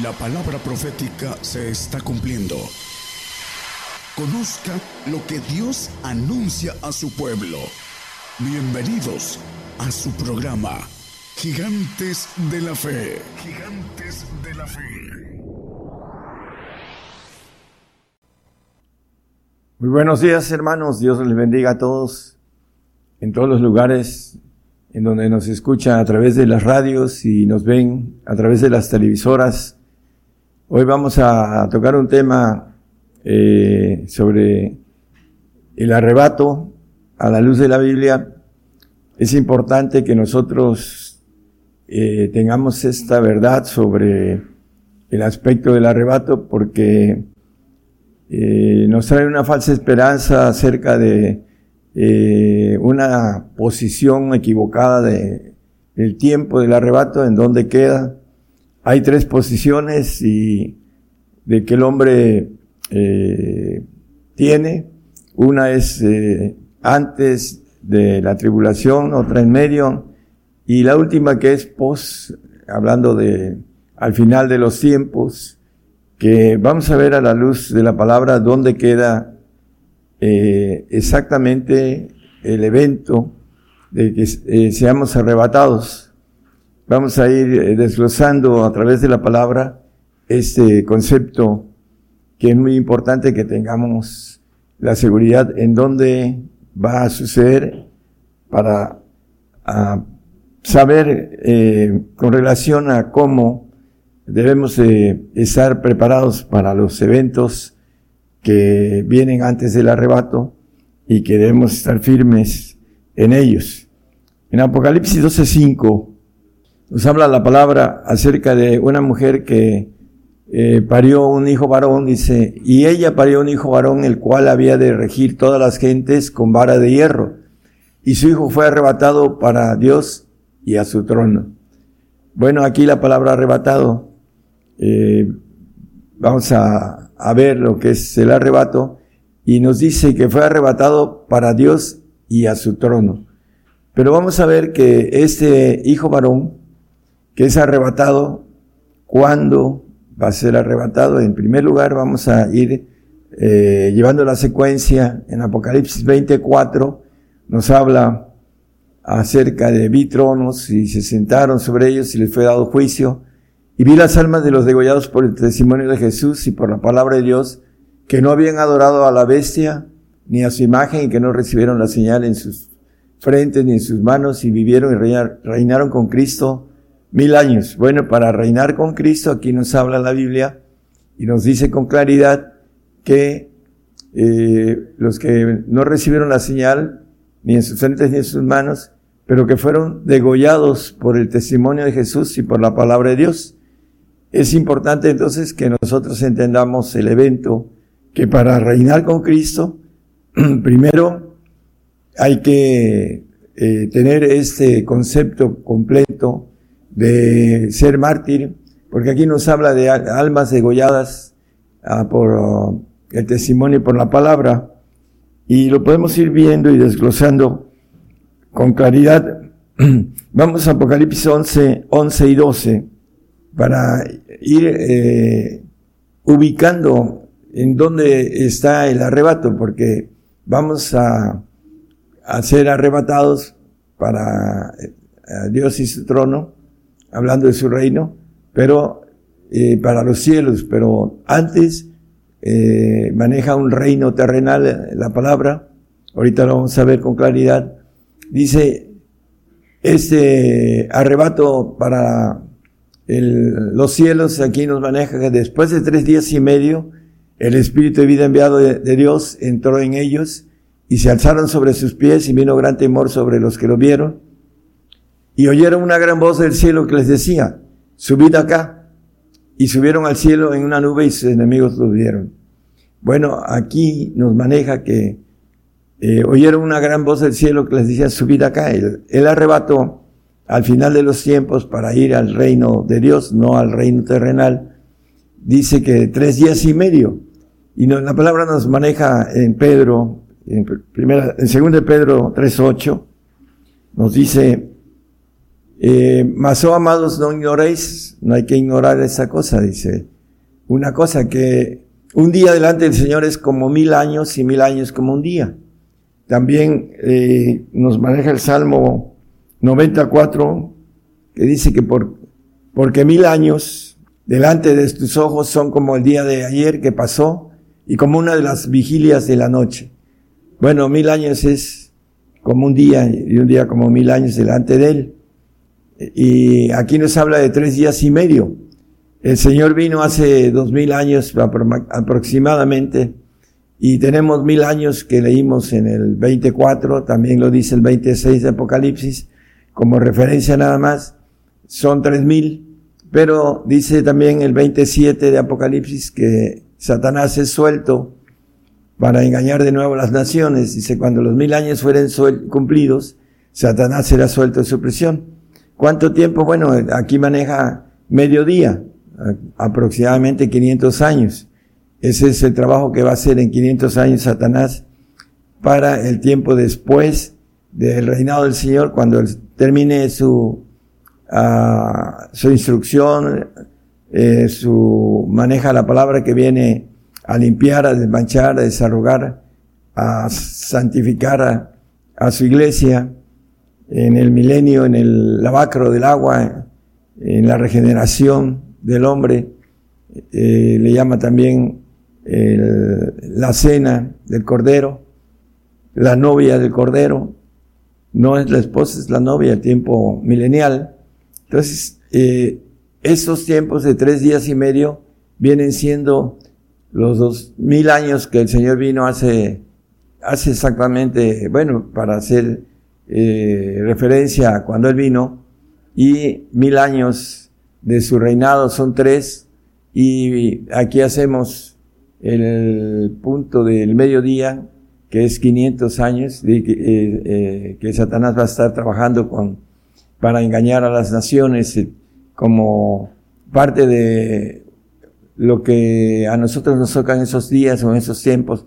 La palabra profética se está cumpliendo. Conozca lo que Dios anuncia a su pueblo. Bienvenidos a su programa, Gigantes de la Fe. Gigantes de la Fe. Muy buenos días hermanos, Dios les bendiga a todos en todos los lugares en donde nos escuchan a través de las radios y nos ven a través de las televisoras. Hoy vamos a tocar un tema eh, sobre el arrebato a la luz de la Biblia. Es importante que nosotros eh, tengamos esta verdad sobre el aspecto del arrebato porque eh, nos trae una falsa esperanza acerca de una posición equivocada de, del tiempo del arrebato, en donde queda. Hay tres posiciones y de que el hombre eh, tiene. Una es eh, antes de la tribulación, otra en medio, y la última que es pos, hablando de al final de los tiempos, que vamos a ver a la luz de la palabra dónde queda eh, exactamente el evento de que eh, seamos arrebatados. Vamos a ir eh, desglosando a través de la palabra este concepto que es muy importante que tengamos la seguridad en dónde va a suceder para saber con relación a cómo debemos estar preparados para los eventos que vienen antes del arrebato y que debemos estar firmes en ellos. En Apocalipsis 12:5 nos habla la palabra acerca de una mujer que eh, parió un hijo varón, dice, y ella parió un hijo varón, el cual había de regir todas las gentes con vara de hierro. Y su hijo fue arrebatado para Dios y a su trono. Bueno, aquí la palabra arrebatado, eh, vamos a a ver lo que es el arrebato y nos dice que fue arrebatado para Dios y a su trono. Pero vamos a ver que este hijo varón que es arrebatado, ¿cuándo va a ser arrebatado? En primer lugar vamos a ir eh, llevando la secuencia. En Apocalipsis 24, nos habla acerca de vi tronos y se sentaron sobre ellos y les fue dado juicio. Y vi las almas de los degollados por el testimonio de Jesús y por la palabra de Dios, que no habían adorado a la bestia ni a su imagen y que no recibieron la señal en sus frentes ni en sus manos y vivieron y reinaron con Cristo mil años. Bueno, para reinar con Cristo, aquí nos habla la Biblia y nos dice con claridad que eh, los que no recibieron la señal ni en sus frentes ni en sus manos, pero que fueron degollados por el testimonio de Jesús y por la palabra de Dios, es importante entonces que nosotros entendamos el evento que para reinar con Cristo, primero hay que eh, tener este concepto completo de ser mártir, porque aquí nos habla de almas degolladas ah, por uh, el testimonio y por la palabra, y lo podemos ir viendo y desglosando con claridad. Vamos a Apocalipsis 11, 11 y 12 para ir eh, ubicando en dónde está el arrebato, porque vamos a, a ser arrebatados para eh, Dios y su trono, hablando de su reino, pero eh, para los cielos, pero antes eh, maneja un reino terrenal la palabra, ahorita lo vamos a ver con claridad, dice, este arrebato para los cielos aquí nos maneja que después de tres días y medio, el Espíritu de vida enviado de, Dios entró en ellos y se alzaron sobre sus pies y vino gran temor sobre los que lo vieron. Y oyeron una gran voz del cielo que les decía, subid acá. Y subieron al cielo en una nube y sus enemigos lo vieron. Bueno, aquí nos maneja que eh, oyeron una gran voz del cielo que les decía, subid acá. El, el arrebato al final de los tiempos para ir al reino de Dios, no al reino terrenal, dice que tres días y medio. Y la palabra nos maneja en Pedro, en, primera, en 2 Pedro 3.8, nos dice, Eh, mas, oh amados, no ignoréis, no hay que ignorar esa cosa, dice. Una cosa que un día delante del Señor es como mil años y mil años como un día. También eh, nos maneja el Salmo 94, que dice que por, porque mil años delante de tus ojos son como el día de ayer que pasó y como una de las vigilias de la noche. Bueno, mil años es como un día y un día como mil años delante de él. Y aquí nos habla de tres días y medio. El Señor vino hace dos mil años aproximadamente y tenemos mil años que leímos en el 24, también lo dice el 26 de Apocalipsis, como referencia nada más, son tres mil, pero dice también el 27 de Apocalipsis que Satanás es suelto para engañar de nuevo a las naciones. Dice, cuando los mil años fueren cumplidos, Satanás será suelto de su prisión. ¿Cuánto tiempo? Bueno, aquí maneja mediodía, aproximadamente 500 años. Ese es el trabajo que va a hacer en 500 años Satanás para el tiempo después del reinado del Señor, cuando termine su, uh, su instrucción, eh, su maneja la palabra que viene a limpiar, a desmanchar, a desarrugar, a santificar a su iglesia en el milenio, en el lavacro del agua, en la regeneración del hombre, eh, le llama también la cena del Cordero, la novia del Cordero, no es la esposa, es la novia, el tiempo milenial. Entonces, eh, esos tiempos de tres días y medio vienen siendo los dos mil años que el Señor vino hace, hace exactamente, bueno, para hacer eh, referencia a cuando Él vino, y mil años de su reinado son tres, y aquí hacemos el punto del mediodía, que es 500 años, de, eh, eh, que Satanás va a estar trabajando con, para engañar a las naciones eh, como parte de lo que a nosotros nos toca en esos días o en esos tiempos.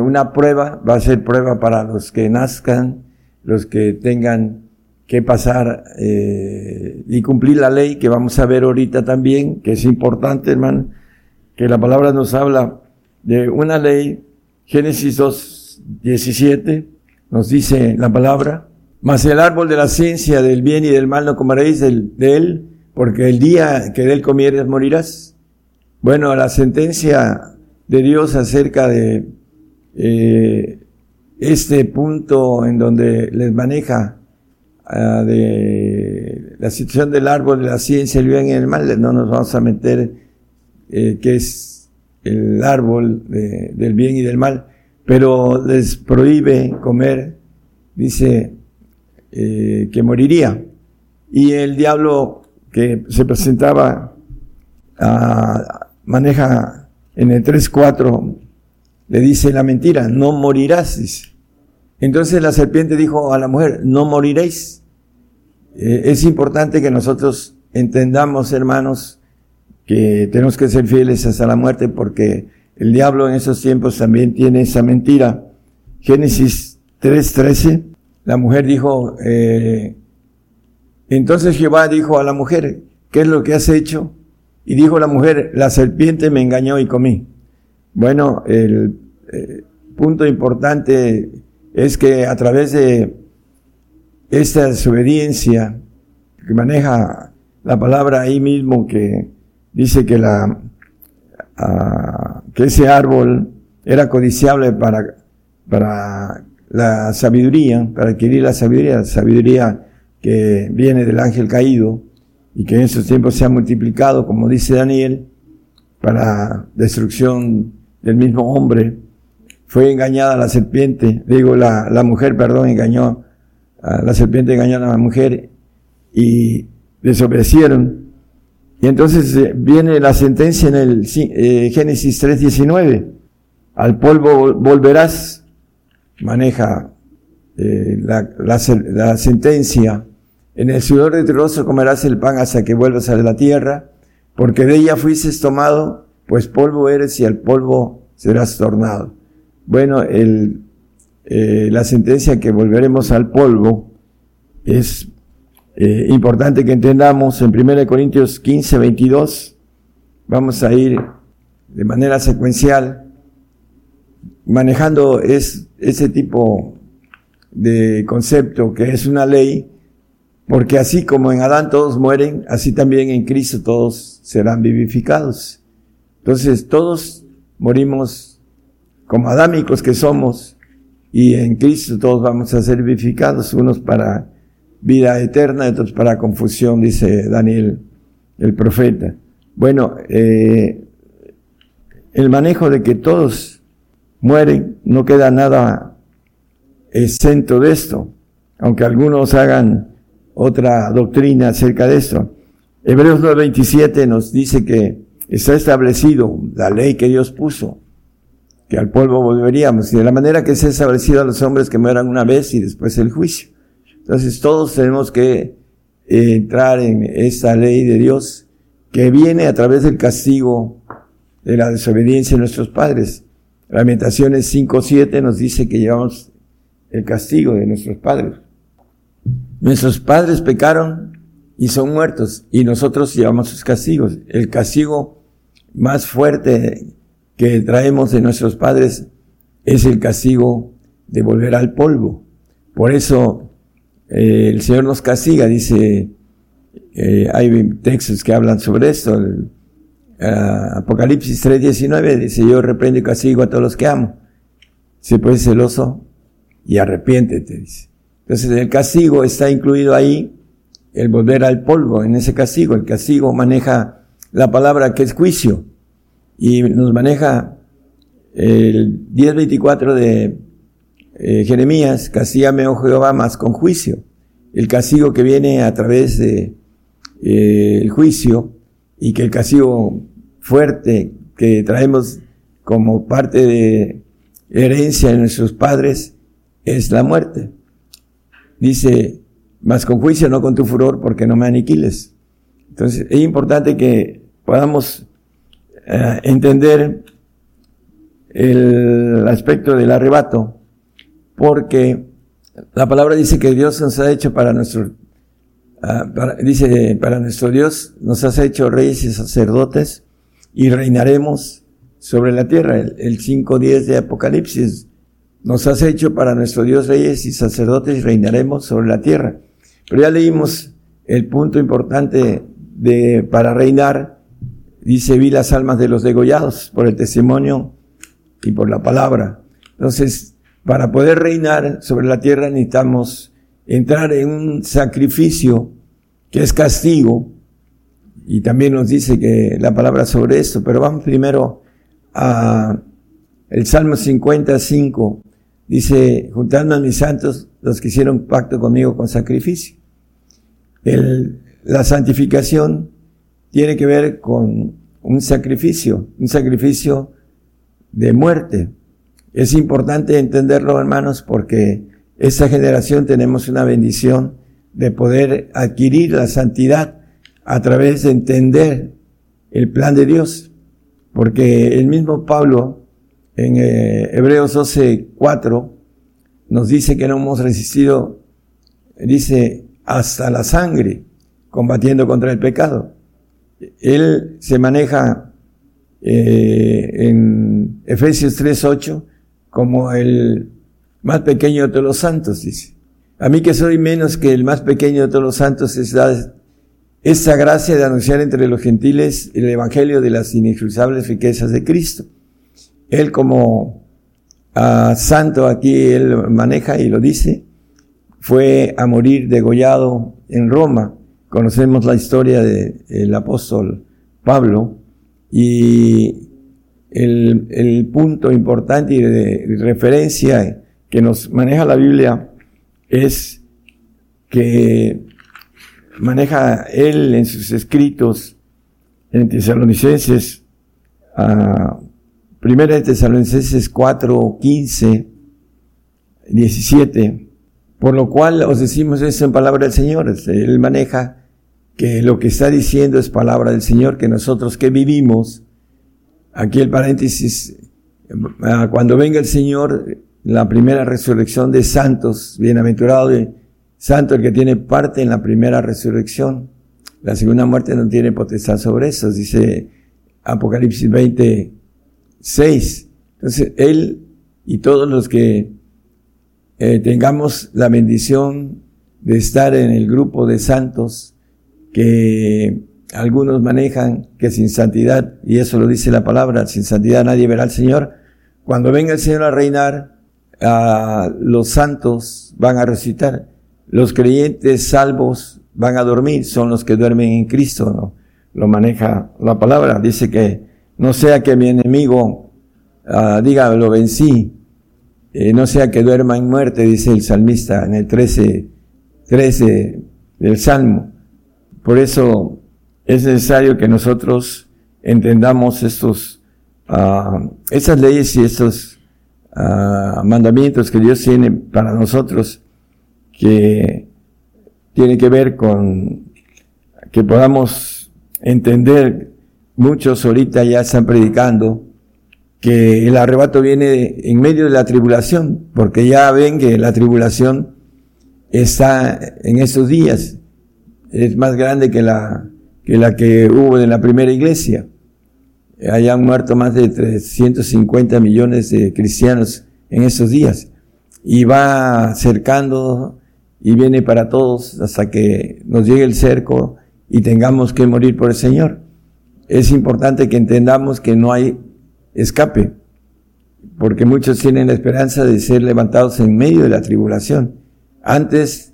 Una prueba va a ser prueba para los que nazcan, los que tengan que pasar eh, y cumplir la ley que vamos a ver ahorita también, que es importante, hermano, que la palabra nos habla de una ley, Génesis 2, 17, nos dice la palabra, mas el árbol de la ciencia del bien y del mal no comeréis de él, porque el día que de él comieres morirás. Bueno, la sentencia de Dios acerca de eh, este punto en donde les maneja uh, de la situación del árbol de la ciencia, el bien y el mal, no nos vamos a meter eh, que es el árbol de, del bien y del mal, pero les prohíbe comer, dice eh, que moriría. Y el diablo que se presentaba uh, maneja en el 3.4, le dice la mentira, no morirás, dice. Entonces la serpiente dijo a la mujer, no moriréis. Eh, es importante que nosotros entendamos, hermanos, que tenemos que ser fieles hasta la muerte porque el diablo en esos tiempos también tiene esa mentira. Génesis 3:13, la mujer dijo, eh, entonces Jehová dijo a la mujer, ¿qué es lo que has hecho? Y dijo la mujer, la serpiente me engañó y comí. Bueno, el eh, punto importante es que a través de esta desobediencia que maneja la palabra ahí mismo que dice que la ah, que ese árbol era codiciable para para la sabiduría, para adquirir la sabiduría, sabiduría que viene del ángel caído y que en esos tiempos se ha multiplicado, como dice Daniel, para destrucción del mismo hombre fue engañada la serpiente, digo, la, la mujer, perdón, engañó, la serpiente engañó a la mujer y desobedecieron. Y entonces eh, viene la sentencia en el eh, Génesis 3.19. Al polvo volverás, maneja eh, la, la, la, sentencia. En el sudor de tu rostro comerás el pan hasta que vuelvas a la tierra, porque de ella fuiste tomado, pues polvo eres y al polvo serás tornado. Bueno, el, eh, la sentencia que volveremos al polvo es eh, importante que entendamos en 1 Corintios 15, 22. Vamos a ir de manera secuencial manejando es, ese tipo de concepto que es una ley, porque así como en Adán todos mueren, así también en Cristo todos serán vivificados. Entonces todos morimos como adámicos que somos y en Cristo todos vamos a ser vivificados, unos para vida eterna, otros para confusión, dice Daniel el profeta. Bueno, eh, el manejo de que todos mueren, no queda nada exento de esto, aunque algunos hagan otra doctrina acerca de esto. Hebreos 9:27 nos dice que está establecido la ley que Dios puso, que al polvo volveríamos, y de la manera que se ha establecido a los hombres que mueran una vez y después el juicio. Entonces todos tenemos que eh, entrar en esa ley de Dios que viene a través del castigo de la desobediencia de nuestros padres. Lamentaciones 5.7 nos dice que llevamos el castigo de nuestros padres. Nuestros padres pecaron y son muertos y nosotros llevamos sus castigos. El castigo más fuerte que traemos de nuestros padres es el castigo de volver al polvo. Por eso eh, el Señor nos castiga, dice, eh, hay textos que hablan sobre esto. El, uh, Apocalipsis 3:19 dice, yo reprendo y castigo a todos los que amo. Se puede celoso y arrepiéntete, dice. Entonces el castigo está incluido ahí, el volver al polvo en ese castigo. El castigo maneja la palabra que es juicio y nos maneja el 10:24 de eh, Jeremías, castígame, oh Jehová, más con juicio. El castigo que viene a través de eh, juicio y que el castigo fuerte que traemos como parte de herencia de nuestros padres es la muerte. Dice, más con juicio, no con tu furor, porque no me aniquiles. Entonces, es importante que podamos eh, entender el aspecto del arrebato, porque la palabra dice que Dios nos ha hecho para nuestro, ah, dice, para nuestro Dios nos has hecho reyes y sacerdotes y reinaremos sobre la tierra. El, el 5.10 de Apocalipsis nos has hecho para nuestro Dios reyes y sacerdotes y reinaremos sobre la tierra. Pero ya leímos el punto importante de para reinar. Dice, vi las almas de los degollados por el testimonio y por la palabra. Entonces, para poder reinar sobre la tierra necesitamos entrar en un sacrificio que es castigo, y también nos dice que la palabra sobre esto, pero vamos primero a el Salmo 55, dice, juntando a mis santos los que hicieron pacto conmigo con sacrificio. El, la santificación tiene que ver con un sacrificio, un sacrificio de muerte. Es importante entenderlo, hermanos, porque esta generación tenemos una bendición de poder adquirir la santidad a través de entender el plan de Dios. Porque el mismo Pablo en eh, Hebreos 12, 4 nos dice que no hemos resistido, dice, hasta la sangre, combatiendo contra el pecado. Él se maneja eh, en Efesios 3, 8 como el más pequeño de todos los santos, dice. A mí que soy menos que el más pequeño de todos los santos, es esa gracia de anunciar entre los gentiles el evangelio de las inexcusables riquezas de Cristo. Él como santo aquí, él maneja y lo dice, fue a morir degollado en Roma. Conocemos la historia del apóstol Pablo y el, punto importante y de referencia que nos maneja la Biblia es que maneja él en sus escritos en Tesalonicenses, a primera de Tesalonicenses 4, 15, 17, por lo cual os decimos eso en palabra del Señor. Él maneja que lo que está diciendo es palabra del Señor, que nosotros que vivimos, aquí el paréntesis, cuando venga el Señor, la primera resurrección de santos, bienaventurados santo el que tiene parte en la primera resurrección. La segunda muerte no tiene potestad sobre eso, dice Apocalipsis 26. Entonces, Él y todos los que eh, tengamos la bendición de estar en el grupo de santos que algunos manejan que sin santidad, y eso lo dice la palabra, sin santidad nadie verá al Señor. Cuando venga el Señor a reinar, los santos van a resucitar. Los creyentes salvos van a dormir, son los que duermen en Cristo, ¿no? Lo maneja la palabra. Dice que no sea que mi enemigo uh, diga lo vencí, eh, no sea que duerma en muerte, dice el salmista en el 13, 13 del Salmo. Por eso es necesario que nosotros entendamos estos, uh, esas leyes y estos uh, mandamientos que Dios tiene para nosotros, que tiene que ver con que podamos entender, muchos ahorita ya están predicando, que el arrebato viene en medio de la tribulación, porque ya ven que la tribulación está en estos días, es más grande que la que, hubo en la primera iglesia. Hayan muerto más de 350 millones de cristianos en estos días. Y va acercando y viene para todos hasta que nos llegue el cerco y tengamos que morir por el Señor. Es importante que entendamos que no hay escape, porque muchos tienen la esperanza de ser levantados en medio de la tribulación. Antes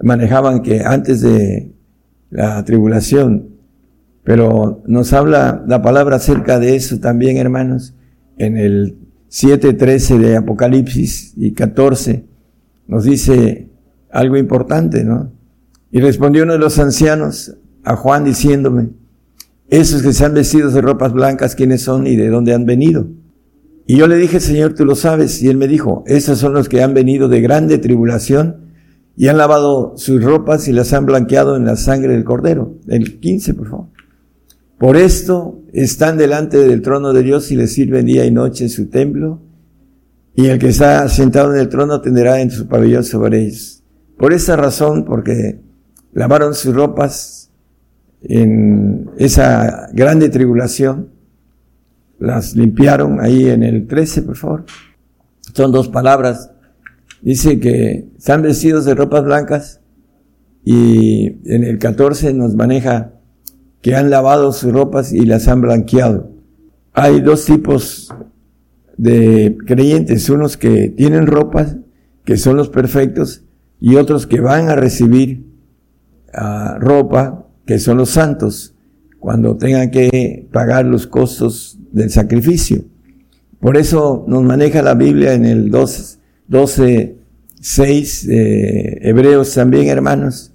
manejaban que antes de la tribulación, pero nos habla la palabra acerca de eso también, hermanos, en el 7.13 de Apocalipsis y 14, nos dice algo importante, ¿no? Y respondió uno de los ancianos a Juan diciéndome, esos que se han vestido de ropas blancas, ¿quiénes son y de dónde han venido? Y yo le dije, Señor, tú lo sabes. Y él me dijo, esos son los que han venido de grande tribulación y han lavado sus ropas y las han blanqueado en la sangre del cordero. El 15, por favor. Por esto están delante del trono de Dios y le sirven día y noche en su templo. Y el que está sentado en el trono tendrá en su pabellón sobre ellos. Por esa razón, porque lavaron sus ropas en esa grande tribulación, las limpiaron ahí en el 13, por favor. Son dos palabras. Dice que están vestidos de ropas blancas y en el 14 nos maneja que han lavado sus ropas y las han blanqueado. Hay dos tipos de creyentes, unos que tienen ropas, que son los perfectos, y otros que van a recibir uh, ropa que son los santos, cuando tengan que pagar los costos del sacrificio. Por eso nos maneja la Biblia en el 12, 12 6 de Hebreos también, hermanos,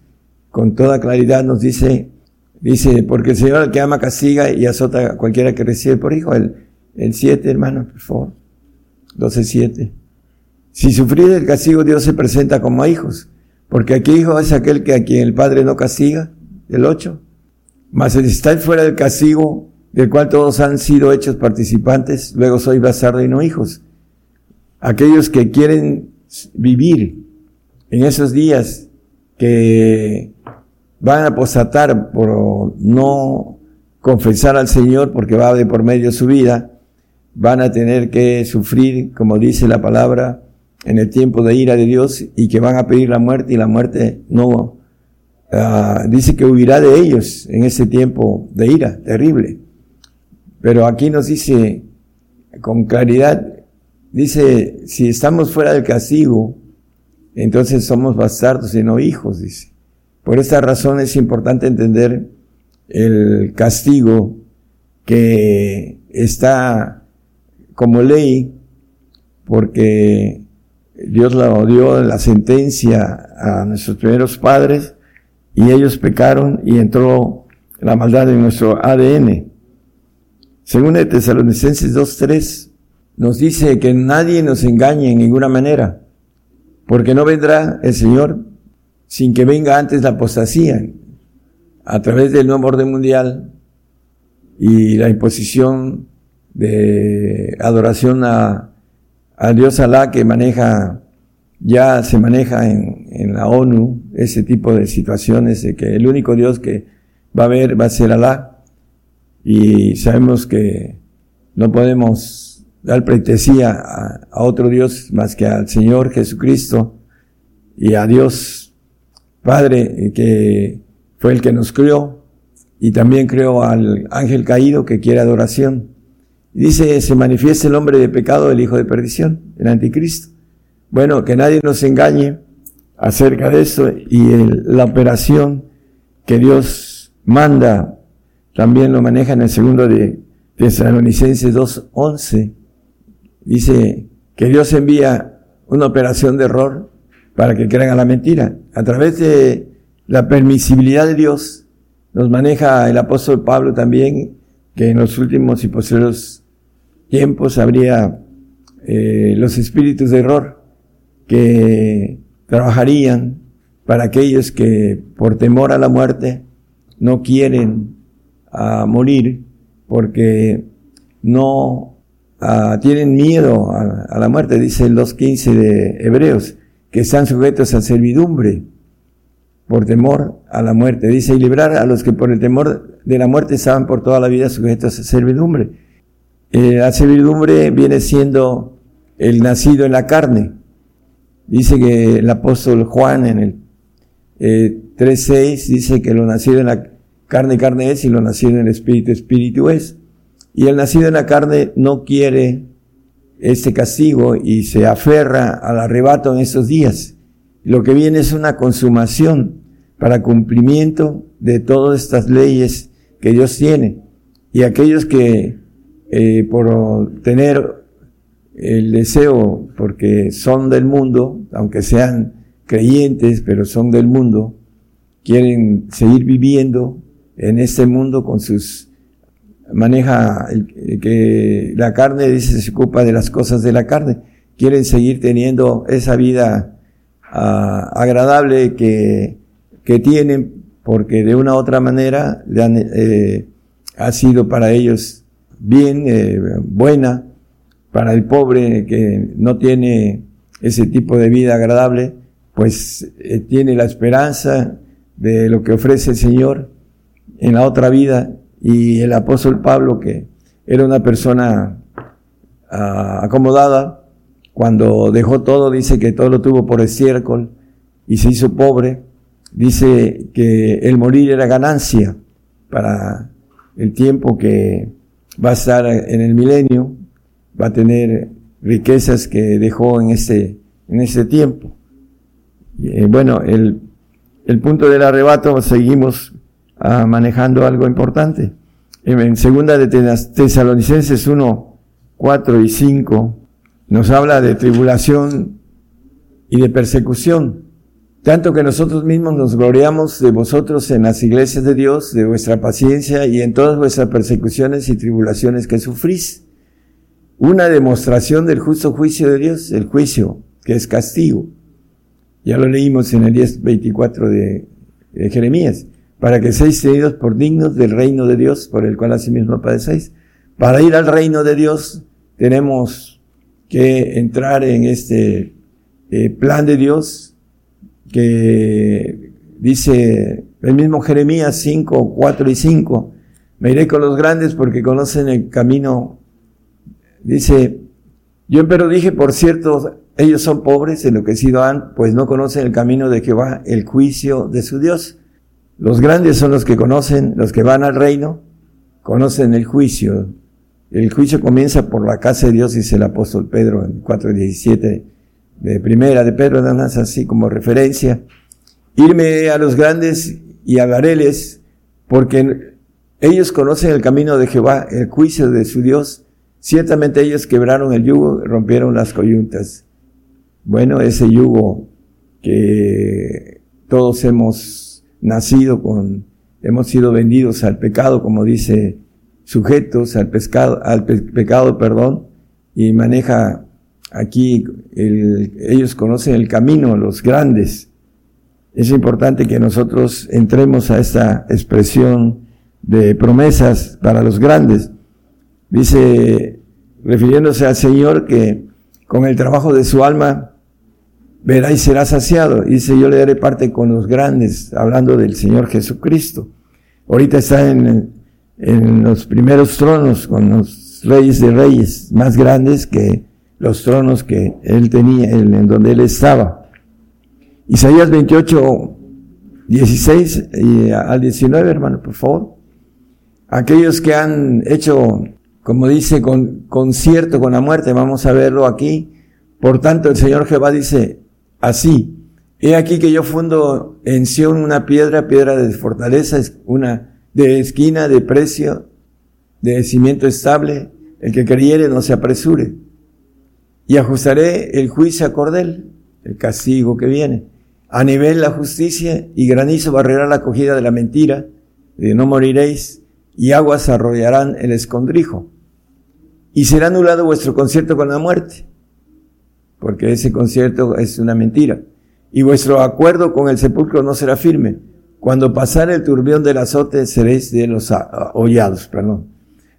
con toda claridad nos dice, dice, porque el Señor al que ama castiga y azota a cualquiera que recibe por hijo. El, el 7, hermanos, por favor. 12, 7. Si sufrir el castigo, Dios se presenta como a hijos, porque aquí hijo es aquel que a quien el Padre no castiga, el 8. Mas si estáis fuera del castigo, del cual todos han sido hechos participantes, luego sois bastardo y no hijos. Aquellos que quieren vivir en esos días que van a apostatar por no confesar al Señor porque va de por medio su vida, van a tener que sufrir, como dice la palabra, en el tiempo de ira de Dios y que van a pedir la muerte y la muerte no Ah, dice que huirá de ellos en ese tiempo de ira terrible. Pero aquí nos dice con claridad, dice, si estamos fuera del castigo, entonces somos bastardos y no hijos, dice. Por esta razón es importante entender el castigo que está como ley, porque Dios la dio la sentencia a nuestros primeros padres, y ellos pecaron y entró la maldad en nuestro ADN. Según el Tesalonicenses 2.3, nos dice que nadie nos engañe en ninguna manera, porque no vendrá el Señor sin que venga antes la apostasía, a través del nuevo orden mundial y la imposición de adoración a, a Dios Alá que maneja, ya se maneja en, en la ONU, ese tipo de situaciones de que el único Dios que va a haber va a ser Alá. Y sabemos que no podemos dar pretesía a, otro Dios más que al Señor Jesucristo y a Dios Padre que fue el que nos crió y también creó al ángel caído que quiere adoración. Dice, se manifiesta el hombre de pecado, el hijo de perdición, el anticristo. Bueno, que nadie nos engañe acerca de eso y la operación que Dios manda también lo maneja en el segundo de Tesalonicenses 2.11. Dice que Dios envía una operación de error para que crean a la mentira. A través de la permisibilidad de Dios nos maneja el apóstol Pablo también que en los últimos y posteriores tiempos habría eh, los espíritus de error que trabajarían para aquellos que por temor a la muerte no quieren a morir porque no ah, tienen miedo a, la muerte, dicen los 15 de Hebreos, que están sujetos a servidumbre por temor a la muerte. Dice, y librar a los que por el temor de la muerte estaban por toda la vida sujetos a servidumbre. Eh, la servidumbre viene siendo el nacido en la carne. Dice que el apóstol Juan en el eh, 3.6 dice que lo nacido en la carne, carne es y lo nacido en el espíritu, espíritu es. Y el nacido en la carne no quiere este castigo y se aferra al arrebato en esos días. Lo que viene es una consumación para cumplimiento de todas estas leyes que Dios tiene. Y aquellos que eh, por tener el deseo, porque son del mundo, aunque sean creyentes, pero son del mundo, quieren seguir viviendo en este mundo con sus maneja que la carne dice se ocupa de las cosas de la carne quieren seguir teniendo esa vida ah, agradable que, que tienen porque de una u otra manera eh, ha sido para ellos bien eh, buena para el pobre que no tiene ese tipo de vida agradable, pues eh, tiene la esperanza de lo que ofrece el Señor en la otra vida. Y el apóstol Pablo, que era una persona ah, acomodada, cuando dejó todo, dice que todo lo tuvo por estiércol y se hizo pobre. Dice que el morir era ganancia para el tiempo que va a estar en el milenio, va a tener riquezas que dejó en este, en este tiempo. Eh, bueno, el, el punto del arrebato seguimos ah, manejando algo importante. En, segunda de Tesalonicenses 1, 4 y 5 nos habla de tribulación y de persecución. Tanto que nosotros mismos nos gloriamos de vosotros en las iglesias de Dios, de vuestra paciencia y en todas vuestras persecuciones y tribulaciones que sufrís. Una demostración del justo juicio de Dios, el juicio, que es castigo. Ya lo leímos en el 10, 24 de, de Jeremías. Para que seáis tenidos por dignos del reino de Dios, por el cual asimismo padecéis. Para ir al reino de Dios tenemos que entrar en este eh, plan de Dios, que dice el mismo Jeremías 5, 4 y 5, me iré con los grandes porque conocen el camino. Dice, yo pero dije, por cierto, ellos son pobres, enloquecidos han, pues no conocen el camino de Jehová, el juicio de su Dios. Los grandes son los que conocen, los que van al reino, conocen el juicio. El juicio comienza por la casa de Dios, dice el apóstol Pedro en 4.17 de primera de Pedro, nada más así como referencia, irme a los grandes y hablaréles, porque ellos conocen el camino de Jehová, el juicio de su Dios, ciertamente ellos quebraron el yugo, rompieron las coyuntas. Bueno, ese yugo que todos hemos nacido con, hemos sido vendidos al pecado, como dice, sujetos al pescado, al pecado, perdón, y maneja Aquí ellos conocen el camino, los grandes. Es importante que nosotros entremos a esta expresión de promesas para los grandes. Dice, refiriéndose al Señor, que con el trabajo de su alma verá y será saciado. Dice, yo le daré parte con los grandes, hablando del Señor Jesucristo. Ahorita está en, en los primeros tronos con los reyes de reyes, más grandes que los tronos que él tenía, en donde él estaba. Isaías 28, 16 y al 19, hermano, por favor. Aquellos que han hecho, como dice, con concierto con la muerte, vamos a verlo aquí. Por tanto, el Señor Jehová dice así, he aquí que yo fundo en Sion una piedra, piedra de fortaleza, una de esquina, de precio, de cimiento estable, el que creyere no se apresure. Y ajustaré el juicio a cordel, el castigo que viene. A nivel la justicia y granizo barrerá la acogida de la mentira, de no moriréis, y aguas arrollarán el escondrijo. Y será anulado vuestro concierto con la muerte, porque ese concierto es una mentira. Y vuestro acuerdo con el sepulcro no será firme. Cuando pasare el turbión del azote seréis de los hollados, perdón.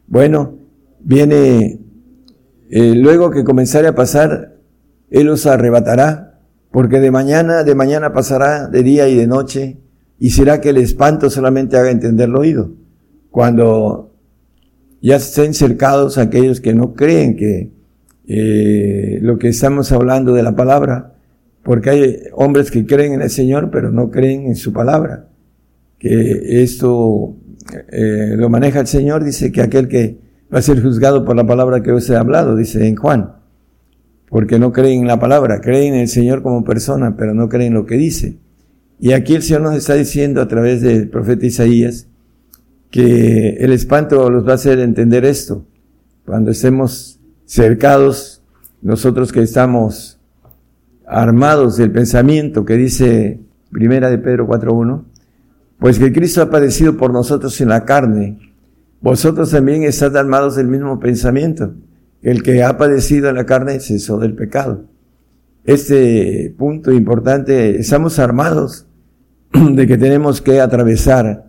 Bueno, viene, eh, luego que comenzare a pasar, Él os arrebatará, porque de mañana, de mañana pasará de día y de noche, y será que el espanto solamente haga entender el oído cuando ya estén cercados aquellos que no creen que eh, lo que estamos hablando de la palabra, porque hay hombres que creen en el Señor, pero no creen en su palabra. Que esto eh, lo maneja el Señor, dice que aquel que va a ser juzgado por la palabra que os he hablado, dice en Juan, porque no creen en la palabra, creen en el Señor como persona, pero no creen en lo que dice. Y aquí el Señor nos está diciendo a través del profeta Isaías, que el espanto los va a hacer entender esto. Cuando estemos cercados, nosotros que estamos armados del pensamiento que dice Primera de Pedro 4.1, pues que Cristo ha padecido por nosotros en la carne, vosotros también estáis armados del mismo pensamiento. El que ha padecido en la carne cesó del pecado. Este punto importante, estamos armados de que tenemos que atravesar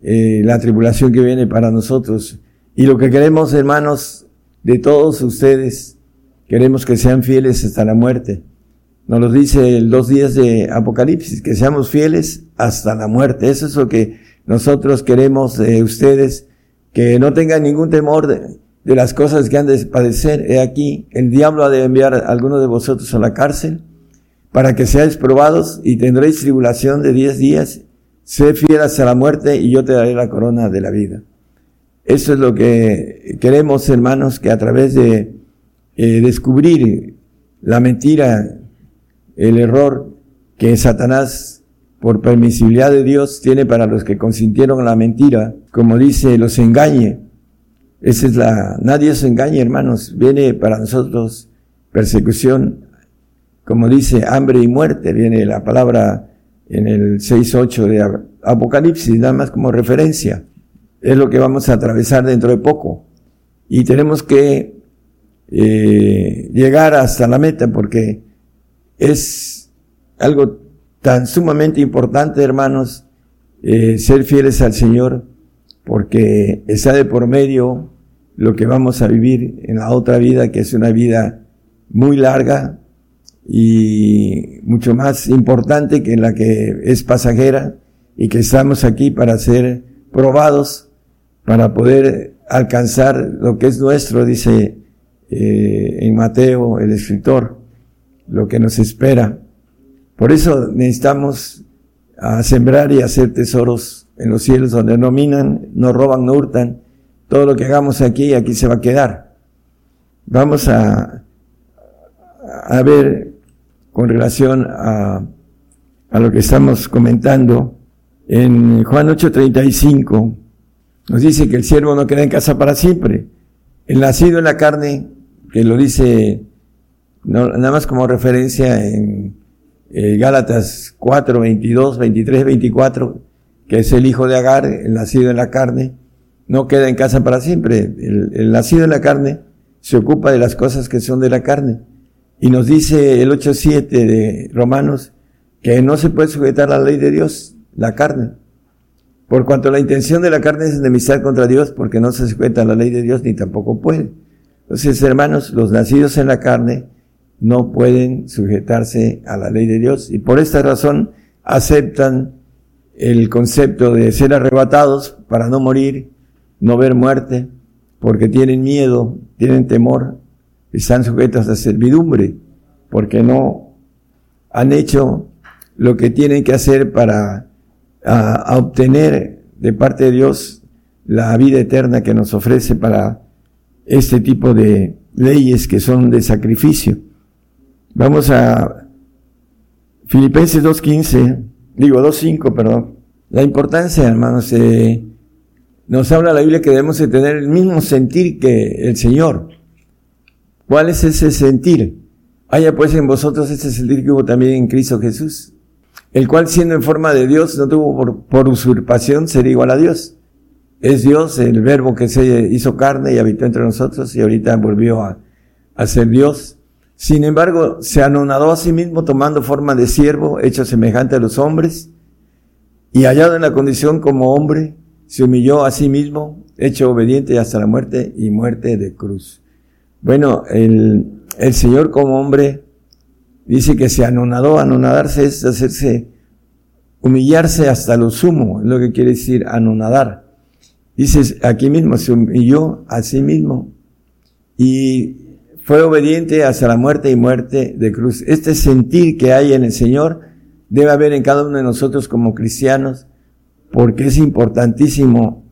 eh, la tribulación que viene para nosotros. Y lo que queremos, hermanos, de todos ustedes, queremos que sean fieles hasta la muerte. Nos lo dice el dos días de Apocalipsis, que seamos fieles hasta la muerte. Eso es lo que nosotros queremos de ustedes, que no tengan ningún temor de, las cosas que han de padecer. He aquí, el diablo ha de enviar a alguno de vosotros a la cárcel para que seáis probados y tendréis tribulación de diez días sé fiel hasta la muerte y yo te daré la corona de la vida. Eso es lo que queremos, hermanos, que a través de eh, descubrir la mentira, el error que Satanás, por permisibilidad de Dios, tiene para los que consintieron la mentira, como dice, los engañe. Esa es la, nadie se engañe, hermanos. Viene para nosotros persecución, como dice, hambre y muerte. Viene la palabra en el 6.8 de Apocalipsis, nada más como referencia. Es lo que vamos a atravesar dentro de poco. Y tenemos que eh, llegar hasta la meta porque es algo tan sumamente importante, hermanos, eh, ser fieles al Señor, porque está de por medio lo que vamos a vivir en la otra vida, que es una vida muy larga, y mucho más importante que la que es pasajera y que estamos aquí para ser probados, para poder alcanzar lo que es nuestro, dice eh, en Mateo el escritor, lo que nos espera. Por eso necesitamos a sembrar y hacer tesoros en los cielos donde no minan, no roban, no hurtan. Todo lo que hagamos aquí, aquí se va a quedar. Vamos a, ver con relación a, a lo que estamos comentando. En Juan 8:35 nos dice que el siervo no queda en casa para siempre. El nacido en la carne, que lo dice nada más como referencia en eh, Gálatas 4, 22, 23, 24, que es el hijo de Agar, el nacido en la carne, no queda en casa para siempre. El, el nacido en la carne se ocupa de las cosas que son de la carne. Y nos dice el 8.7 de Romanos que no se puede sujetar la ley de Dios, la carne. Por cuanto la intención de la carne es enemistad contra Dios, porque no se sujeta a la ley de Dios ni tampoco puede. Entonces, hermanos, los nacidos en la carne no pueden sujetarse a la ley de Dios y por esta razón aceptan el concepto de ser arrebatados para no morir, no ver muerte, porque tienen miedo, tienen temor, están sujetos a servidumbre, porque no han hecho lo que tienen que hacer para obtener de parte de Dios la vida eterna que nos ofrece para este tipo de leyes que son de sacrificio. Vamos a Filipenses 2.15, digo 2.5, perdón. La importancia, hermanos, eh, nos habla la Biblia que debemos de tener el mismo sentir que el Señor. ¿Cuál es ese sentir? Haya pues en vosotros ese sentir que hubo también en Cristo Jesús, el cual siendo en forma de Dios no tuvo por, usurpación ser igual a Dios es Dios, el verbo que se hizo carne y habitó entre nosotros y ahorita volvió a, ser Dios. Sin embargo, se anonadó a sí mismo tomando forma de siervo, hecho semejante a los hombres, y hallado en la condición como hombre, se humilló a sí mismo, hecho obediente hasta la muerte y muerte de cruz. Bueno, el, el Señor como hombre dice que se anonadó, anonadarse es hacerse, humillarse hasta lo sumo, es lo que quiere decir anonadar. Dices, aquí mismo se humilló a sí mismo y fue obediente hasta la muerte y muerte de cruz. Este sentir que hay en el Señor debe haber en cada uno de nosotros como cristianos, porque es importantísimo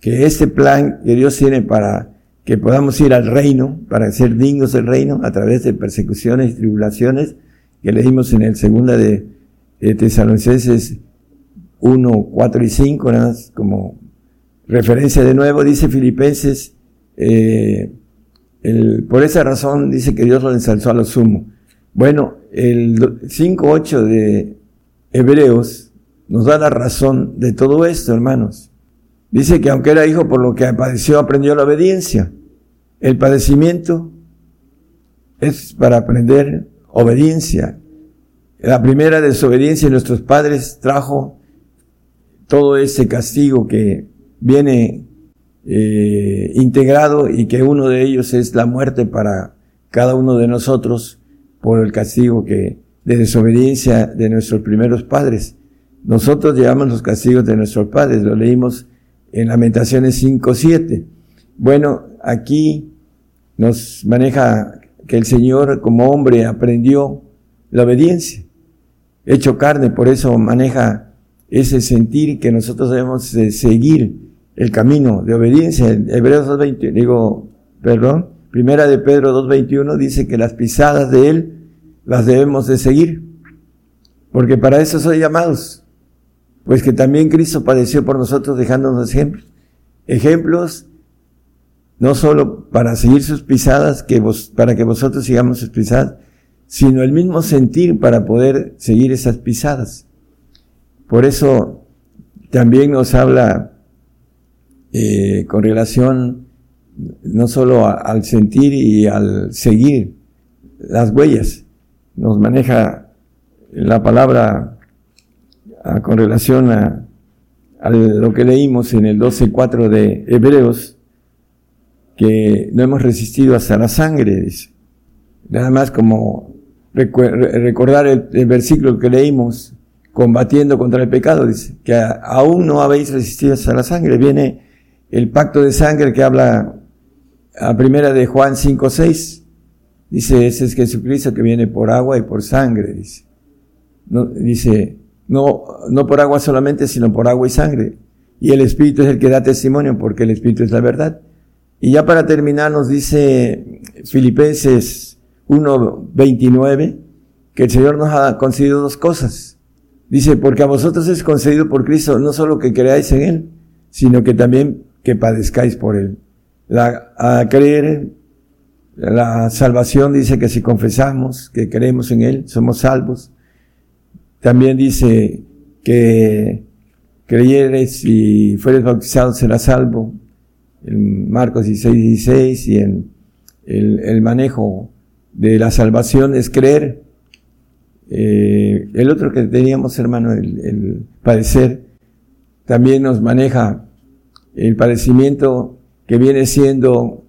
que este plan que Dios tiene para que podamos ir al reino, para ser dignos del reino, a través de persecuciones y tribulaciones, que leímos en el segunda de, de Tesalonicenses 1, 4 y 5, nada más como referencia de nuevo, dice Filipenses, eh, por esa razón dice que Dios lo ensalzó a lo sumo. Bueno, el 5.8 de Hebreos nos da la razón de todo esto, hermanos. Dice que aunque era hijo por lo que padeció, aprendió la obediencia. El padecimiento es para aprender obediencia. La primera desobediencia de nuestros padres trajo todo ese castigo que viene eh, integrado y que uno de ellos es la muerte para cada uno de nosotros por el castigo que de desobediencia de nuestros primeros padres. Nosotros llevamos los castigos de nuestros padres, lo leímos en Lamentaciones 5.7. Bueno, aquí nos maneja que el Señor como hombre aprendió la obediencia, hecho carne, por eso maneja ese sentir que nosotros debemos seguir el camino de obediencia. En Hebreos 2.21, digo, perdón, primera de Pedro 2.21 dice que las pisadas de Él las debemos de seguir, porque para eso soy llamados, pues que también Cristo padeció por nosotros dejándonos ejemplos. Ejemplos no solo para seguir sus pisadas, que para que vosotros sigamos sus pisadas, sino el mismo sentir para poder seguir esas pisadas. Por eso también nos habla eh, con relación no solo al sentir y al seguir las huellas. Nos maneja la palabra con relación a, lo que leímos en el 12.4 de Hebreos, que no hemos resistido hasta la sangre, dice. Nada más como recordar el, versículo que leímos, combatiendo contra el pecado, dice, que aún no habéis resistido hasta la sangre. Viene el pacto de sangre que habla a primera de Juan 5, 6. Dice, ese es Jesucristo que viene por agua y por sangre, dice. No, dice, no, no por agua solamente, sino por agua y sangre. Y el Espíritu es el que da testimonio, porque el Espíritu es la verdad. Y ya para terminar nos dice Filipenses 1, 29, que el Señor nos ha concedido dos cosas. Dice, porque a vosotros es concedido por Cristo no solo que creáis en Él, sino que también que padezcáis por él. La, a creer, la salvación dice que si confesamos que creemos en él, somos salvos. También dice que creyeres y fueres bautizado serás salvo. En Marcos 16, 16 y en el, manejo de la salvación es creer. Eh, el otro que teníamos, hermano, el, el padecer, también nos maneja el padecimiento que viene siendo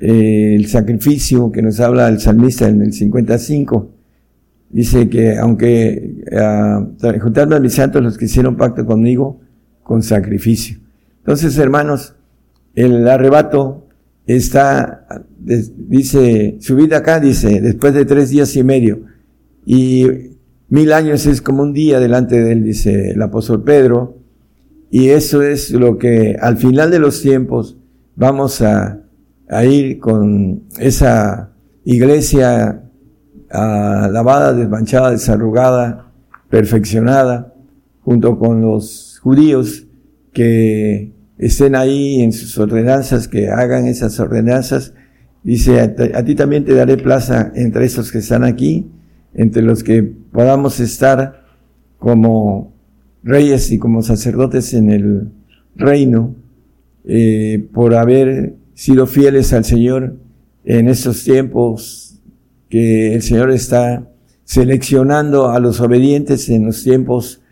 eh, el sacrificio que nos habla el salmista en el 55. Dice que aunque uh, juntarme a mis santos los que hicieron pacto conmigo con sacrificio. Entonces, hermanos, el arrebato está, dice, su vida acá, dice, después de tres días y medio. Y mil años es como un día delante de él, dice el apóstol Pedro. Y eso es lo que al final de los tiempos vamos a, a ir con esa iglesia uh, lavada, desmanchada, desarrugada, perfeccionada, junto con los judíos que estén ahí en sus ordenanzas, que hagan esas ordenanzas. Dice, a, ti también te daré plaza entre esos que están aquí, entre los que podamos estar como reyes y como sacerdotes en el reino, eh, por haber sido fieles al Señor en estos tiempos que el Señor está seleccionando a los obedientes en los tiempos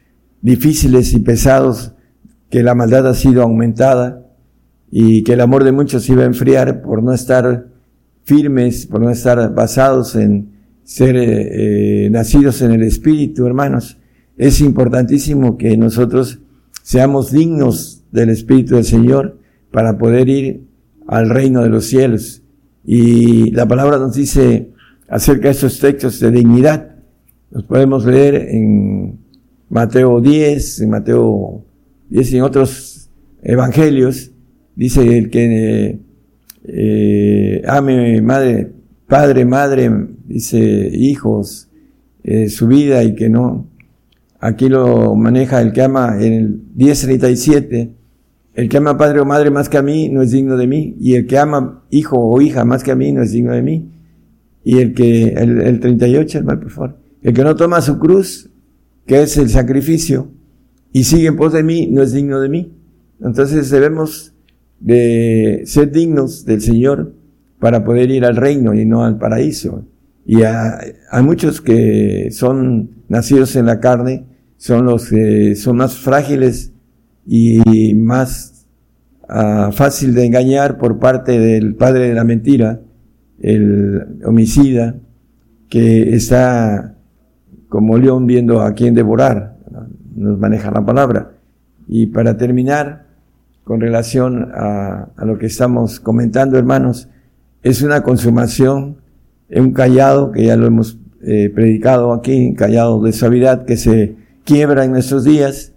difíciles y pesados que la maldad ha sido aumentada y que el amor de muchos iba a enfriar por no estar firmes, por no estar basados en ser eh, eh, nacidos en el Espíritu, hermanos. Es importantísimo que nosotros seamos dignos del Espíritu del Señor para poder ir al reino de los cielos. Y la palabra nos dice acerca de estos textos de dignidad. Los podemos leer en Mateo 10, en Mateo dice en otros evangelios, dice el que eh, ame madre, padre, madre, dice hijos, eh, su vida y que no, aquí lo maneja el que ama en el 1037, el que ama padre o madre más que a mí no es digno de mí, y el que ama hijo o hija más que a mí no es digno de mí, y el que, el, el 38, hermano, por favor, el que no toma su cruz, que es el sacrificio, y sigue en pos de mí, no es digno de mí. Entonces debemos de ser dignos del Señor para poder ir al reino y no al paraíso. Y hay muchos que son nacidos en la carne, son los que son más frágiles y más uh, fácil de engañar por parte del padre de la mentira, el homicida, que está como león viendo a quien devorar nos maneja la palabra. Y para terminar, con relación a, lo que estamos comentando, hermanos, es una consumación, un callado, que ya lo hemos eh, predicado aquí, callado de suavidad que se quiebra en nuestros días,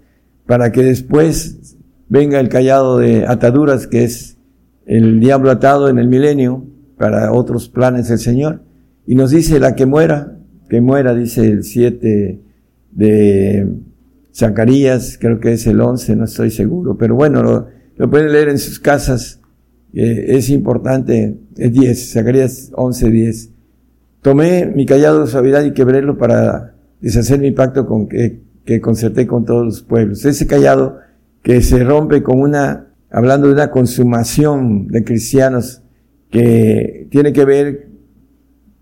para que después venga el callado de ataduras, que es el diablo atado en el milenio, para otros planes del Señor. Y nos dice la que muera, que muera, dice el 7 de Zacarías, creo que es el 11, no estoy seguro, pero bueno, lo, pueden leer en sus casas, es importante, es 10, Zacarías 11, 10. Tomé mi callado suavidad y quebrélo para deshacer mi pacto con que, que concerté con todos los pueblos. Ese callado que se rompe con una, hablando de una consumación de cristianos que tiene que ver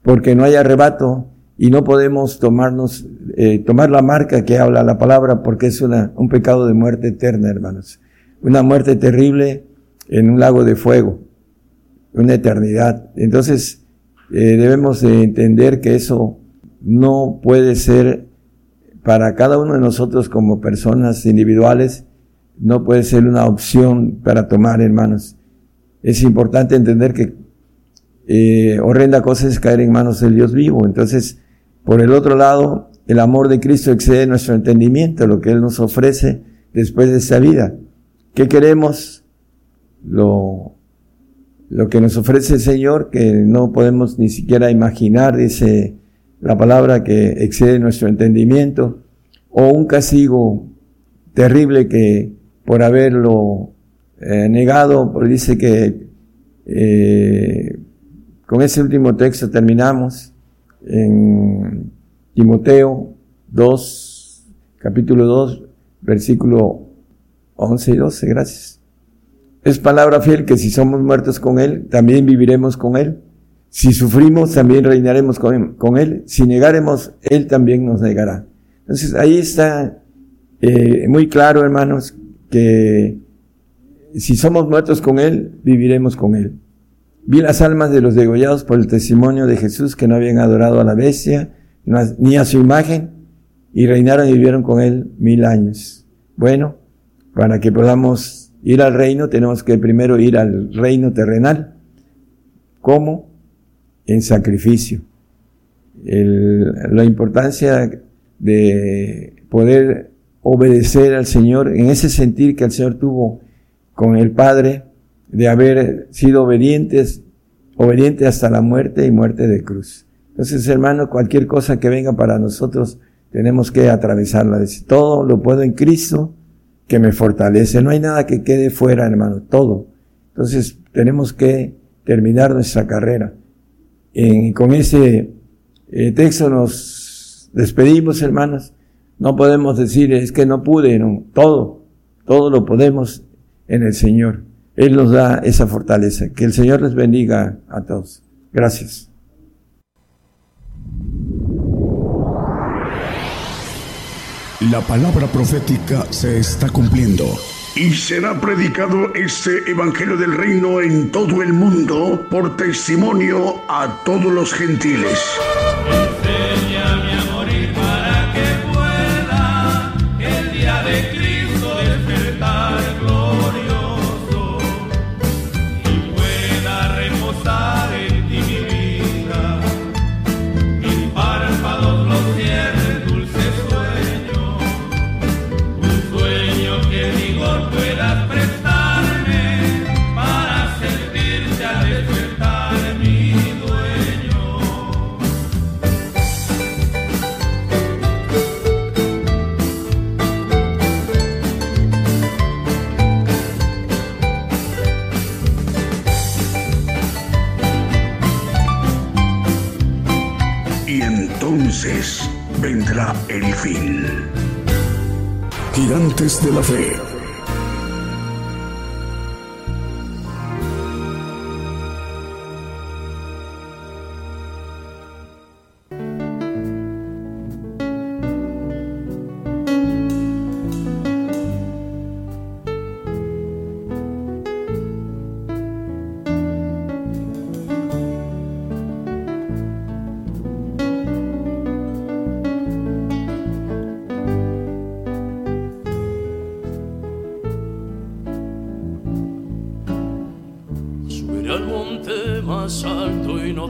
porque no hay arrebato, y no podemos tomarnos, eh, tomar la marca que habla la palabra porque es una, un pecado de muerte eterna, hermanos. Una muerte terrible en un lago de fuego, una eternidad. Entonces, eh, debemos de entender que eso no puede ser para cada uno de nosotros como personas individuales, no puede ser una opción para tomar, hermanos. Es importante entender que eh, horrenda cosa es caer en manos del Dios vivo. Entonces, por el otro lado, el amor de Cristo excede nuestro entendimiento, lo que Él nos ofrece después de esta vida. ¿Qué queremos? Lo, lo que nos ofrece el Señor, que no podemos ni siquiera imaginar, dice la palabra, que excede nuestro entendimiento, o un castigo terrible que por haberlo eh, negado, porque dice que eh, con ese último texto terminamos en Timoteo 2, capítulo 2, versículo 11 y 12, gracias. Es palabra fiel que si somos muertos con Él, también viviremos con Él. Si sufrimos, también reinaremos con, con Él. Si negaremos, Él también nos negará. Entonces ahí está eh, muy claro, hermanos, que si somos muertos con Él, viviremos con Él. Vi las almas de los degollados por el testimonio de Jesús que no habían adorado a la bestia ni a su imagen y reinaron y vivieron con él mil años. Bueno, para que podamos ir al reino tenemos que primero ir al reino terrenal. ¿Cómo? En sacrificio. la importancia de poder obedecer al Señor en ese sentir que el Señor tuvo con el Padre de haber sido obedientes, obedientes hasta la muerte y muerte de cruz. Entonces, hermano, cualquier cosa que venga para nosotros, tenemos que atravesarla. Todo lo puedo en Cristo que me fortalece. No hay nada que quede fuera, hermano, todo. Entonces, tenemos que terminar nuestra carrera. Con ese eh, texto nos despedimos, hermanos. No podemos decir, es que no pude, no. Todo, todo lo podemos en el Señor. Él nos da esa fortaleza. Que el Señor les bendiga a todos. Gracias. La palabra profética se está cumpliendo. Y será predicado este Evangelio del Reino en todo el mundo por testimonio a todos los gentiles. El fin. Gigantes de la Fe.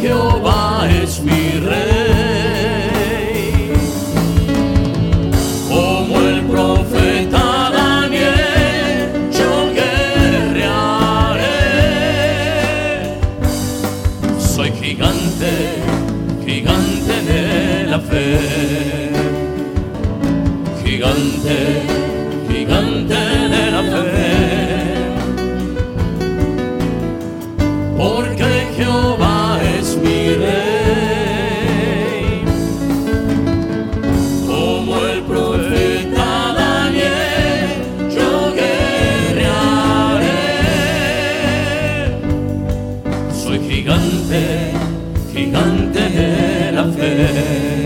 Jehová gigante, de la fe.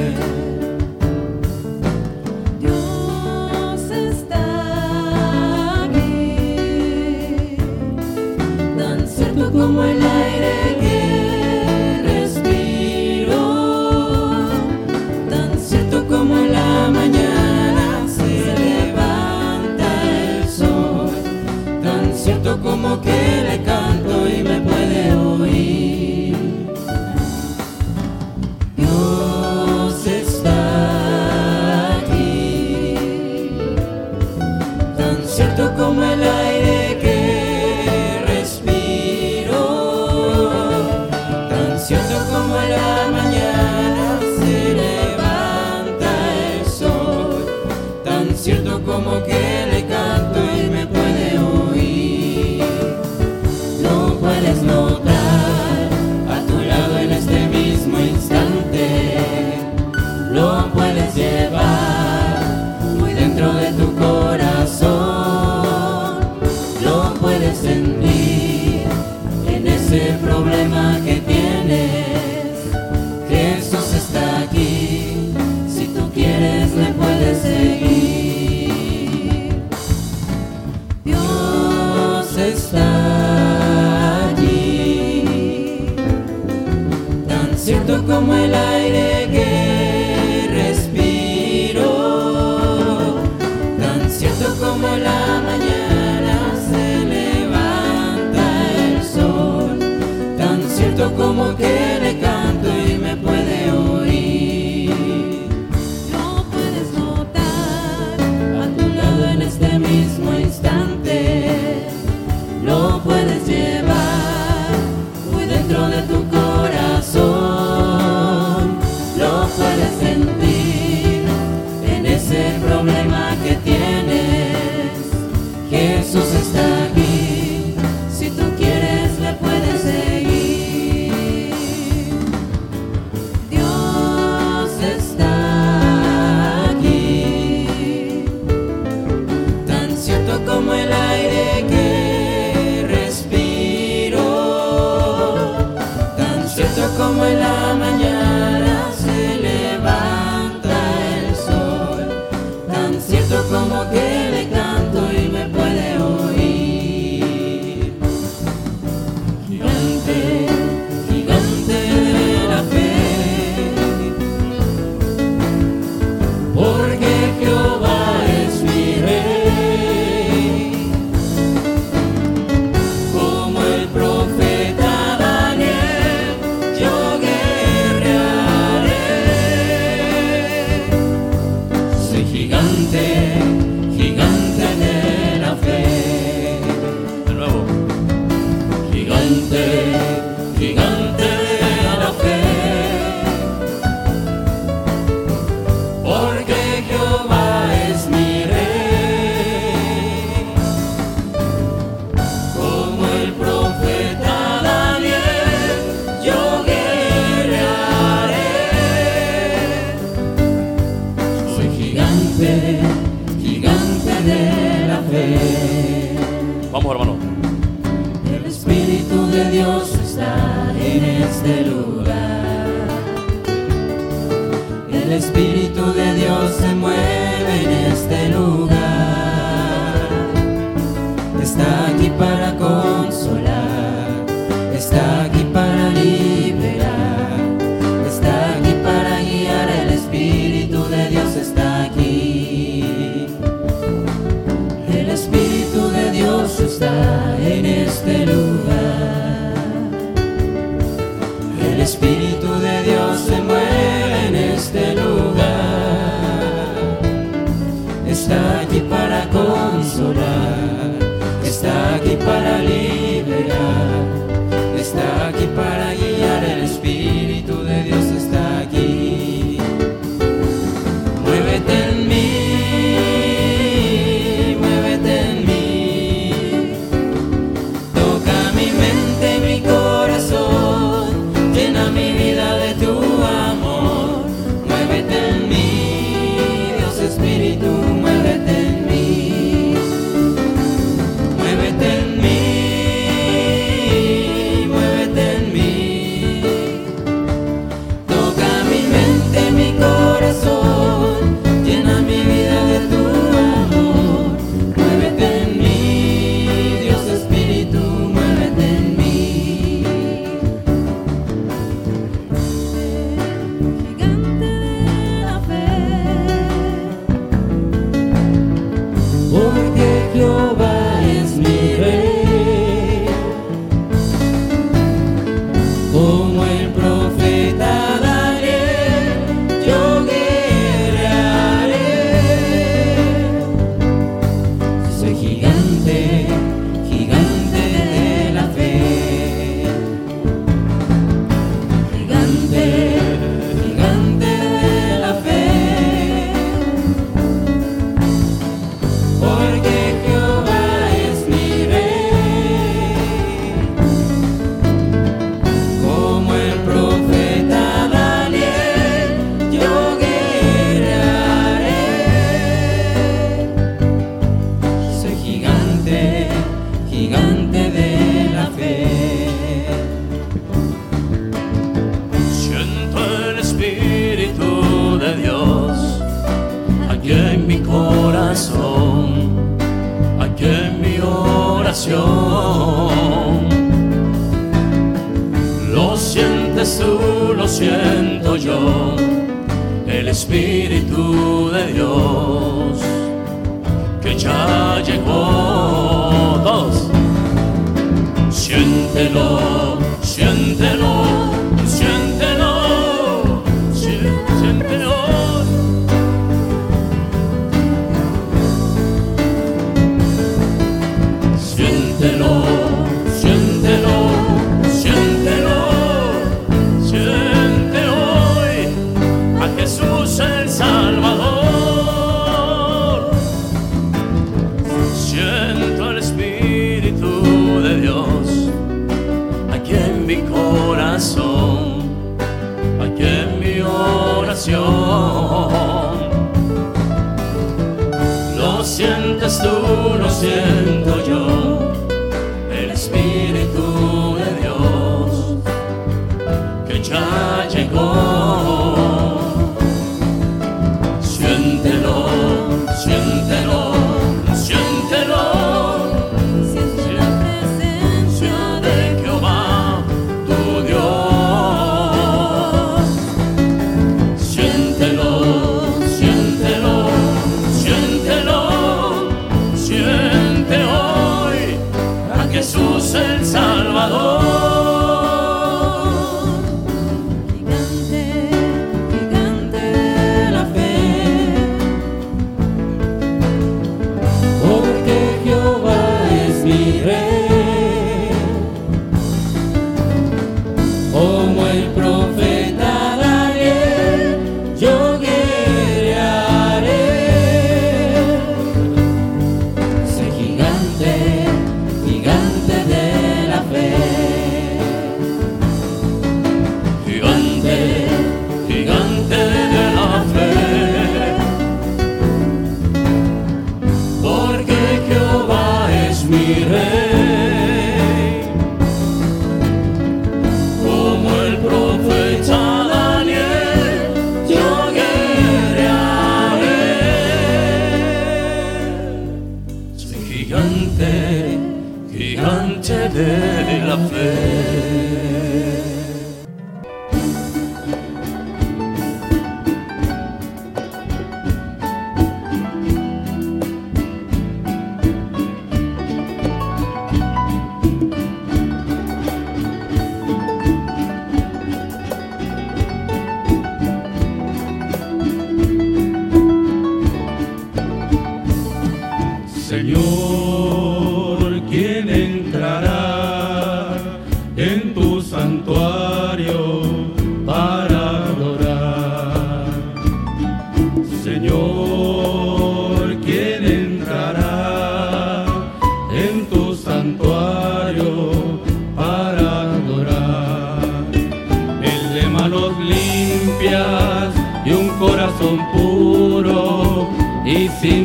como el aire que respiro, tan cierto como la mañana se levanta el sol, tan cierto como que le canto y me puede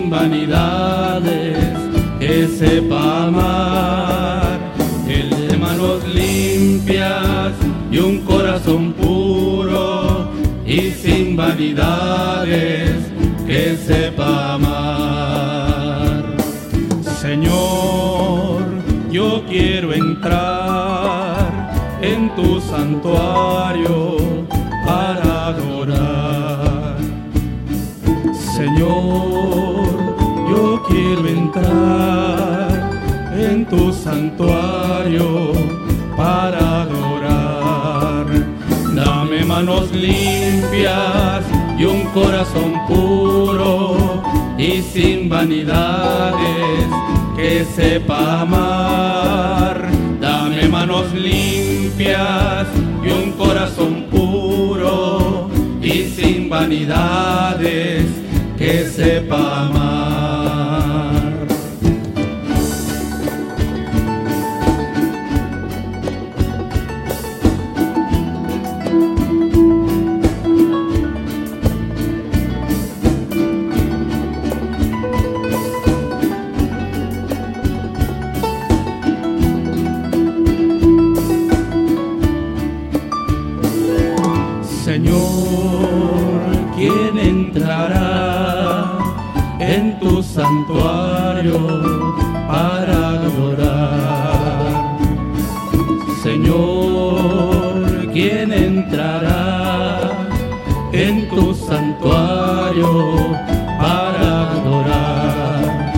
vanidades, que sepa amar, el de manos limpias y un corazón puro y sin vanidades, que sepa amar. Señor, yo quiero entrar en tu santuario para adorar. Señor, en tu santuario para adorar. Dame manos limpias y un corazón puro y sin vanidades que sepa amar. Dame manos limpias y un corazón puro y sin vanidades que sepa amar. Para adorar?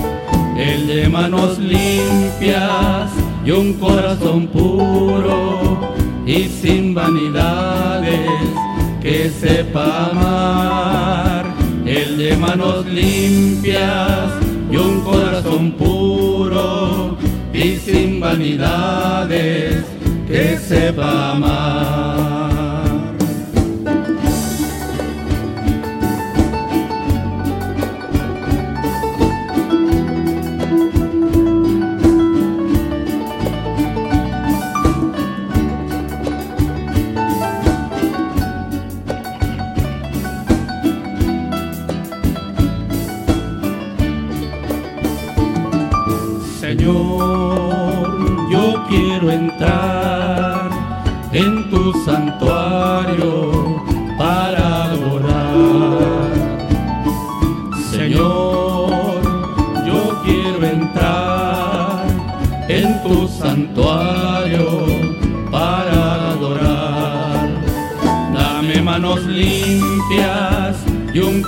El de manos limpias y un corazón puro y sin vanidades que sepa amar. El de manos limpias y un corazón puro y sin vanidades que sepa amar.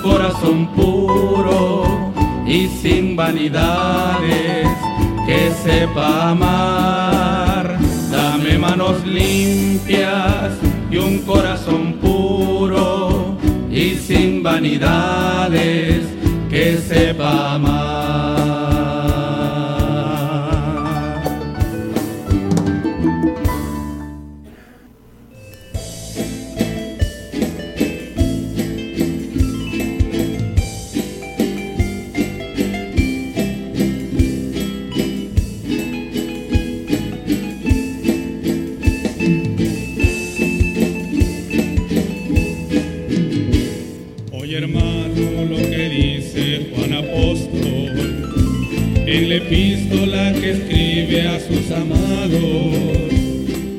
Corazón puro y sin vanidades que sepa amar. Dame manos limpias y un corazón puro y sin vanidades que sepa amar. Sus amados.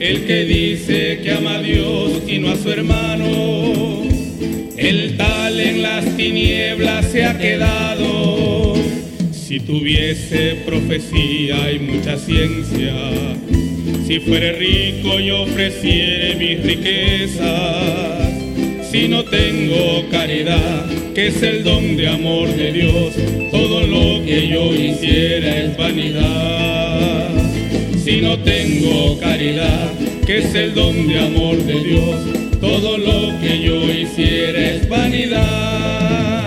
El que dice que ama a Dios y no a su hermano, el tal en las tinieblas se ha quedado. Si tuviese profecía y mucha ciencia, si fuere rico y ofreciere mis riquezas, si no tengo caridad, que es el don de amor de Dios, todo lo que yo hiciera es vanidad. Si no tengo caridad, que es el don de amor de Dios, todo lo que yo hiciera es vanidad.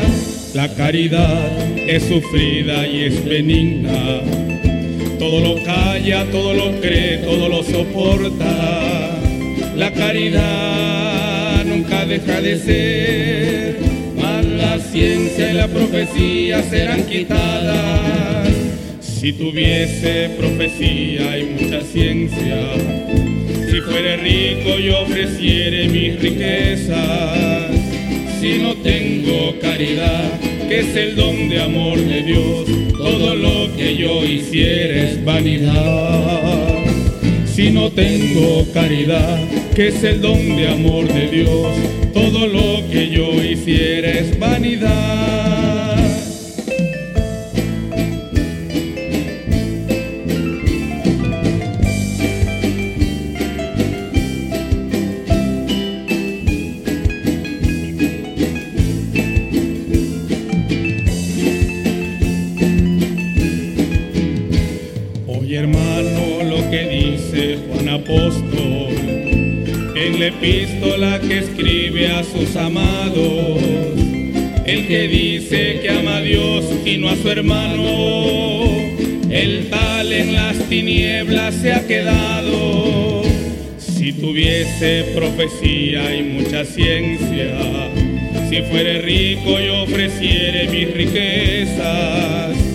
La caridad es sufrida y es benigna, todo lo calla, todo lo cree, todo lo soporta. La caridad nunca deja de ser, mas la ciencia y la profecía serán quitadas. Si tuviese profecía y mucha ciencia, si fuere rico y ofreciere mis riquezas, si no tengo caridad, que es el don de amor de Dios, todo lo que yo hiciera es vanidad. Si no tengo caridad, que es el don de amor de Dios, todo lo que yo hiciera es vanidad. Hermano lo que dice Juan Apóstol en la epístola que escribe a sus amados. El que dice que ama a Dios y no a su hermano, el tal en las tinieblas se ha quedado. Si tuviese profecía y mucha ciencia, si fuere rico y ofreciere mis riquezas,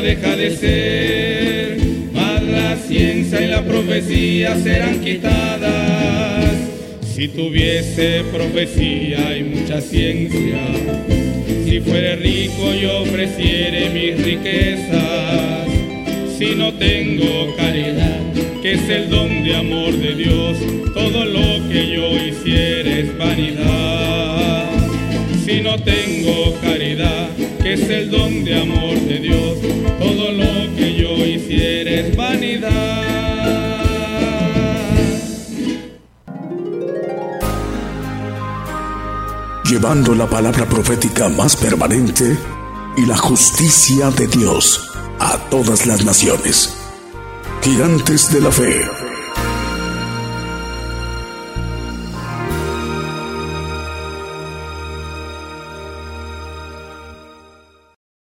deja de ser, mas la ciencia y la profecía serán quitadas. Si tuviese profecía y mucha ciencia, si fuere rico y ofreciere mis riquezas, si no tengo caridad, que es el don de amor de Dios, todo lo que yo hiciera es vanidad. Si no tengo caridad, que es el don de amor de Dios, todo lo que yo hiciera es vanidad. Llevando la palabra profética más permanente y la justicia de Dios a todas las naciones. Gigantes de la fe